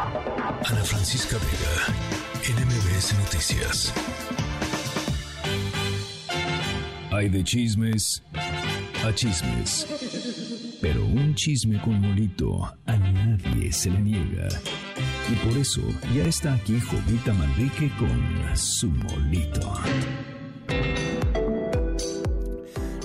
Ana Francisca Vega, NMBS Noticias. Hay de chismes a chismes. Pero un chisme con molito a nadie se le niega. Y por eso ya está aquí Jovita Manrique con su molito.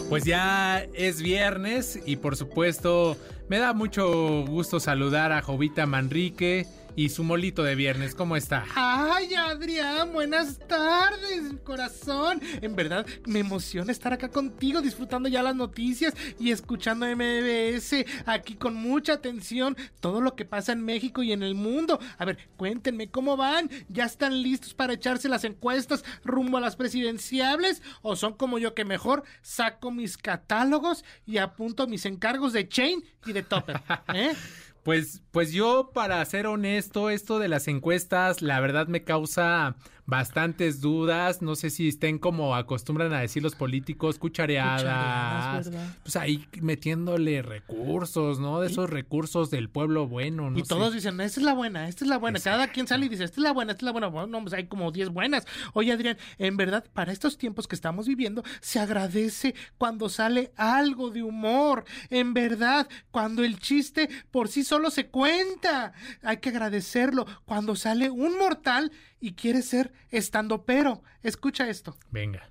Pues ya es viernes y por supuesto me da mucho gusto saludar a Jovita Manrique y su molito de viernes. ¿Cómo está? Ay, Adrián, buenas tardes, corazón. En verdad, me emociona estar acá contigo, disfrutando ya las noticias y escuchando MBS aquí con mucha atención todo lo que pasa en México y en el mundo. A ver, cuéntenme cómo van. ¿Ya están listos para echarse las encuestas rumbo a las presidenciables? ¿O son como yo que mejor saco mis catálogos y apunto mis encargos de Chain y de Topper? ¿Eh? Pues, pues yo, para ser honesto, esto de las encuestas, la verdad me causa bastantes dudas. No sé si estén como acostumbran a decir los políticos, cuchareadas. pues ahí metiéndole recursos, ¿no? De esos recursos del pueblo bueno. y todos dicen, esta es la buena, esta es la buena. Cada quien sale y dice, esta es la buena, esta es la buena. Bueno, pues hay como 10 buenas. Oye, Adrián, en verdad, para estos tiempos que estamos viviendo, se agradece cuando sale algo de humor. En verdad, cuando el chiste por sí solo se cuenta. Hay que agradecerlo cuando sale un mortal y quiere ser estando pero. Escucha esto. Venga.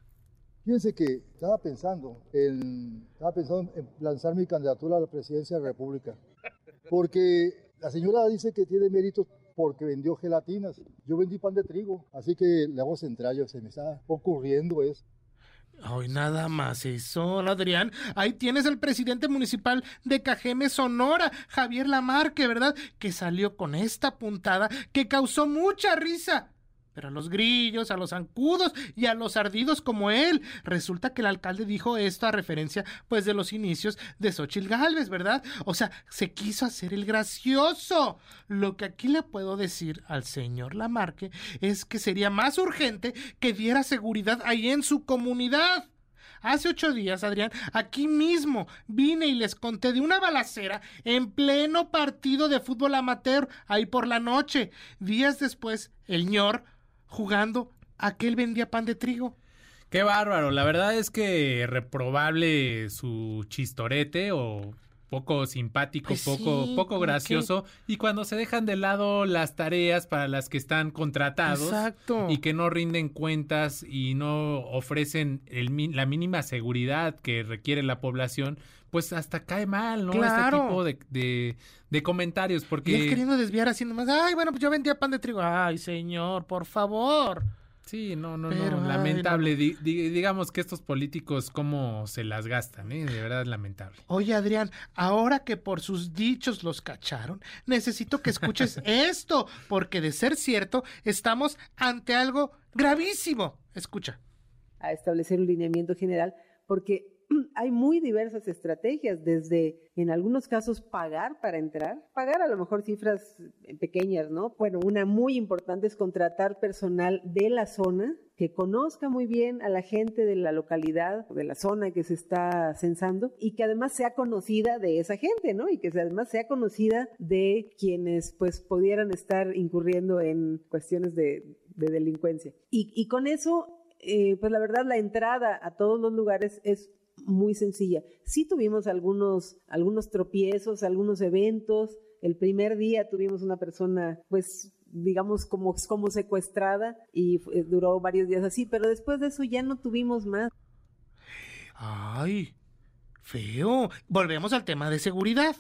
Fíjense que estaba pensando en, estaba pensando en lanzar mi candidatura a la presidencia de la República. Porque la señora dice que tiene méritos porque vendió gelatinas. Yo vendí pan de trigo, así que le hago centrallo, se me está ocurriendo eso. Ay, nada más eso, Adrián. Ahí tienes al presidente municipal de Cajeme, Sonora, Javier Lamarque, ¿verdad? Que salió con esta puntada que causó mucha risa. Pero a los grillos, a los zancudos y a los ardidos como él. Resulta que el alcalde dijo esto a referencia, pues, de los inicios de Xochitl Galvez, ¿verdad? O sea, se quiso hacer el gracioso. Lo que aquí le puedo decir al señor Lamarque es que sería más urgente que diera seguridad ahí en su comunidad. Hace ocho días, Adrián, aquí mismo vine y les conté de una balacera en pleno partido de fútbol amateur, ahí por la noche. Días después, el ñor jugando a que él vendía pan de trigo. Qué bárbaro, la verdad es que reprobable su chistorete o poco simpático, Pues poco, sí, poco gracioso, y cuando se dejan de lado las tareas para las que están contratados Exacto. y que no rinden cuentas y no ofrecen el, la mínima seguridad que requiere la población, pues hasta cae mal, ¿no? Claro. Este tipo de, de, de comentarios, Y él porque queriendo desviar así nomás. Ay, bueno, pues yo vendía pan de trigo. Ay, señor, por favor. Sí, no, no, Pero, no, ay, lamentable. no. Di- di- digamos que estos políticos cómo se las gastan, ¿eh? De verdad lamentable. Oye, Adrián, ahora que por sus dichos los cacharon, necesito que escuches esto, porque de ser cierto, estamos ante algo gravísimo. Escucha. a establecer un lineamiento general, porque hay muy diversas estrategias, desde en algunos casos pagar para entrar, pagar a lo mejor cifras eh, pequeñas, ¿no? Bueno, una muy importante es contratar personal de la zona que conozca muy bien a la gente de la localidad, de la zona que se está censando y que además sea conocida de esa gente, ¿no? Y que además sea conocida de quienes pues pudieran estar incurriendo en cuestiones de, de delincuencia. Y, y con eso eh, pues la verdad la entrada a todos los lugares es muy sencilla. Sí tuvimos algunos, algunos tropiezos, algunos eventos. El primer día tuvimos una persona, pues, digamos, como, como secuestrada y eh, duró varios días así, pero después de eso ya no tuvimos más. Ay, feo. Volvemos al tema de seguridad.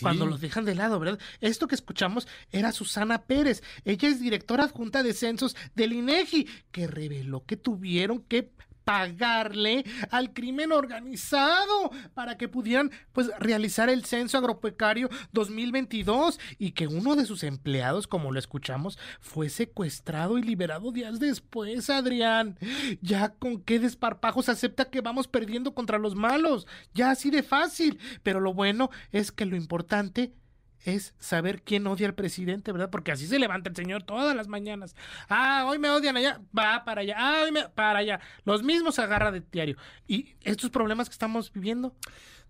Cuando los dejan de lado, ¿verdad? Esto que escuchamos era Susana Pérez. Ella es directora adjunta de censos del INEGI, que reveló que tuvieron que pagarle al crimen organizado para que pudieran pues realizar el censo agropecuario 2022 y que uno de sus empleados, como lo escuchamos, fue secuestrado y liberado días después, Adrián. Ya con qué desparpajos acepta que vamos perdiendo contra los malos, ya así de fácil, pero lo bueno es que lo importante es saber quién odia al presidente, ¿verdad? Porque así se levanta el señor todas las mañanas. Ah, hoy me odian allá, va para allá, ah, hoy me para allá. Los mismos agarra de diario. Y estos problemas que estamos viviendo,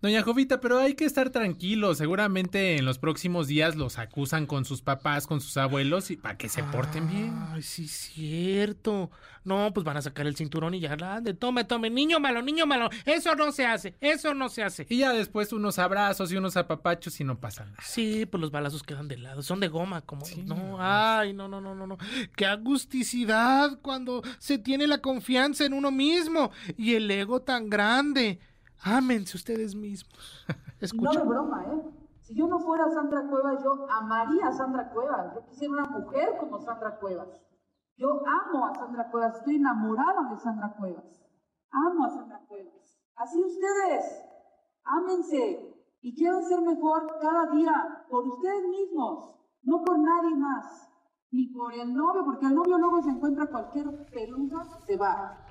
Doña Jovita, pero hay que estar tranquilos. Seguramente en los próximos días los acusan con sus papás, con sus abuelos, y para que se porten bien. Ay, sí, cierto. No, pues van a sacar el cinturón y ya grande. Tome, tome, niño malo, niño malo. Eso no se hace, eso no se hace. Y ya después unos abrazos y unos apapachos y no pasa nada. Sí, pues los balazos quedan de lado, son de goma, como. no, ay, no, no, no, no, no. Qué agusticidad cuando se tiene la confianza en uno mismo y el ego tan grande. Ámense ustedes mismos. Escucha. No de broma, ¿eh? Si yo no fuera Sandra Cuevas, yo amaría a Sandra Cuevas. Yo quisiera una mujer como Sandra Cuevas. Yo amo a Sandra Cuevas, estoy enamorada de Sandra Cuevas. Amo a Sandra Cuevas. Así ustedes, ámense y quieran ser mejor cada día por ustedes mismos, no por nadie más, ni por el novio, porque el novio luego se encuentra cualquier pelusa, se va.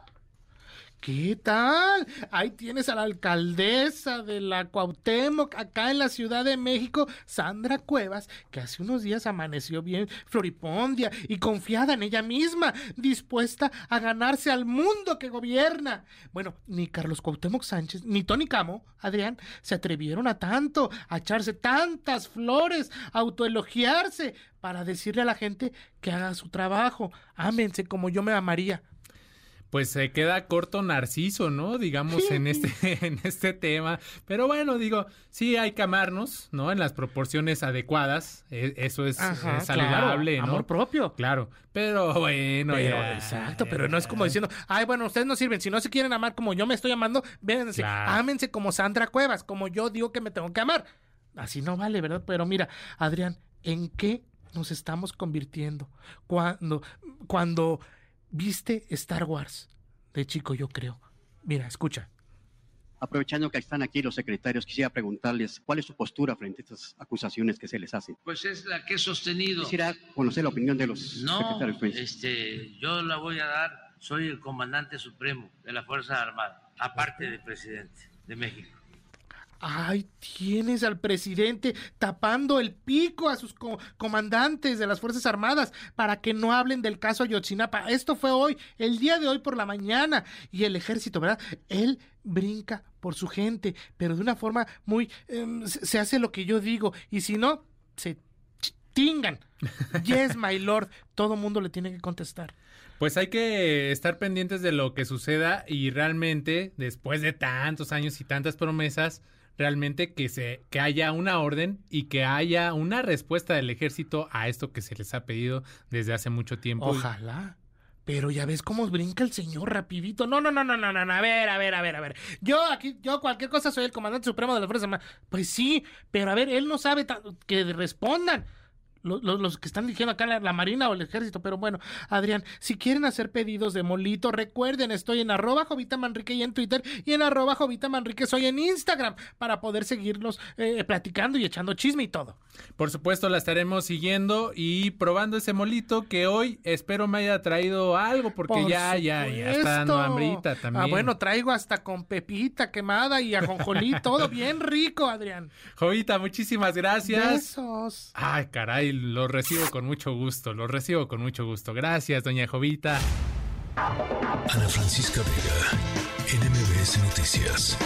¿Qué tal? Ahí tienes a la alcaldesa de la Cuauhtémoc, acá en la Ciudad de México, Sandra Cuevas, que hace unos días amaneció bien floripondia y confiada en ella misma, dispuesta a ganarse al mundo que gobierna. Bueno, ni Carlos Cuauhtémoc Sánchez, ni Tony Camo, Adrián, se atrevieron a tanto, a echarse tantas flores, a autoelogiarse, para decirle a la gente que haga su trabajo. Ámense como yo me amaría pues se queda corto Narciso, ¿no? Digamos en este en este tema, pero bueno, digo, sí hay que amarnos, ¿no? En las proporciones adecuadas, e, eso es, saludable, ¿no? Amor propio. Claro, pero bueno, exacto, pero no es como diciendo, "Ay, bueno, ustedes no sirven, si no se quieren amar como yo me estoy amando, véanse, ámense como Sandra Cuevas, como yo digo que me tengo que amar." Así no vale, ¿verdad? Pero mira, Adrián, ¿en qué nos estamos convirtiendo cuando cuando viste Star Wars de chico, yo creo. Mira, escucha. Aprovechando que están aquí los secretarios, quisiera preguntarles cuál es su postura frente a estas acusaciones que se les hacen. Pues es la que he sostenido. Quisiera conocer la opinión de los no, secretarios. No, este, yo la voy a dar. Soy el comandante supremo de la Fuerza Armada, aparte del presidente de México. Ay, tienes al presidente tapando el pico a sus comandantes de las Fuerzas Armadas para que no hablen del caso Ayotzinapa. Esto fue hoy, el día de hoy por la mañana. Y el ejército, ¿verdad? Él brinca por su gente, pero de una forma muy... Em, se hace lo que yo digo. Y si no, se tingan. Yes, my lord. Todo mundo le tiene que contestar. Pues hay que estar pendientes de lo que suceda y realmente, después de tantos años y tantas promesas, realmente que se que haya una orden y que haya una respuesta del ejército a esto que se les ha pedido desde hace mucho tiempo. Ojalá. Pero ya ves cómo brinca el señor rapidito. No, no, no, no, no, no, a ver, a ver, a ver, a ver. Yo aquí, yo cualquier cosa soy el comandante supremo de la Fuerza. Pues sí, pero a ver, él no sabe que respondan los, que están diciendo acá la, Marina o el Ejército. Pero bueno, Adrián, si quieren hacer pedidos de molito, recuerden, estoy en arroba Jovita Manrique y en Twitter y en arroba Jovita Manrique soy en Instagram para poder seguirnos eh, platicando y echando chisme y todo. Por supuesto, la estaremos siguiendo y probando ese molito que hoy espero me haya traído algo porque ya, ya, ya está dando hambrita ah, también. Ah, bueno, traigo hasta con pepita quemada y ajonjolí, todo bien rico, Adrián. Jovita, muchísimas gracias. Besos. Ay, caray, lo recibo con mucho gusto, lo recibo con mucho gusto. Gracias, doña Jovita. Ana Francisca Vega, NMBS Noticias.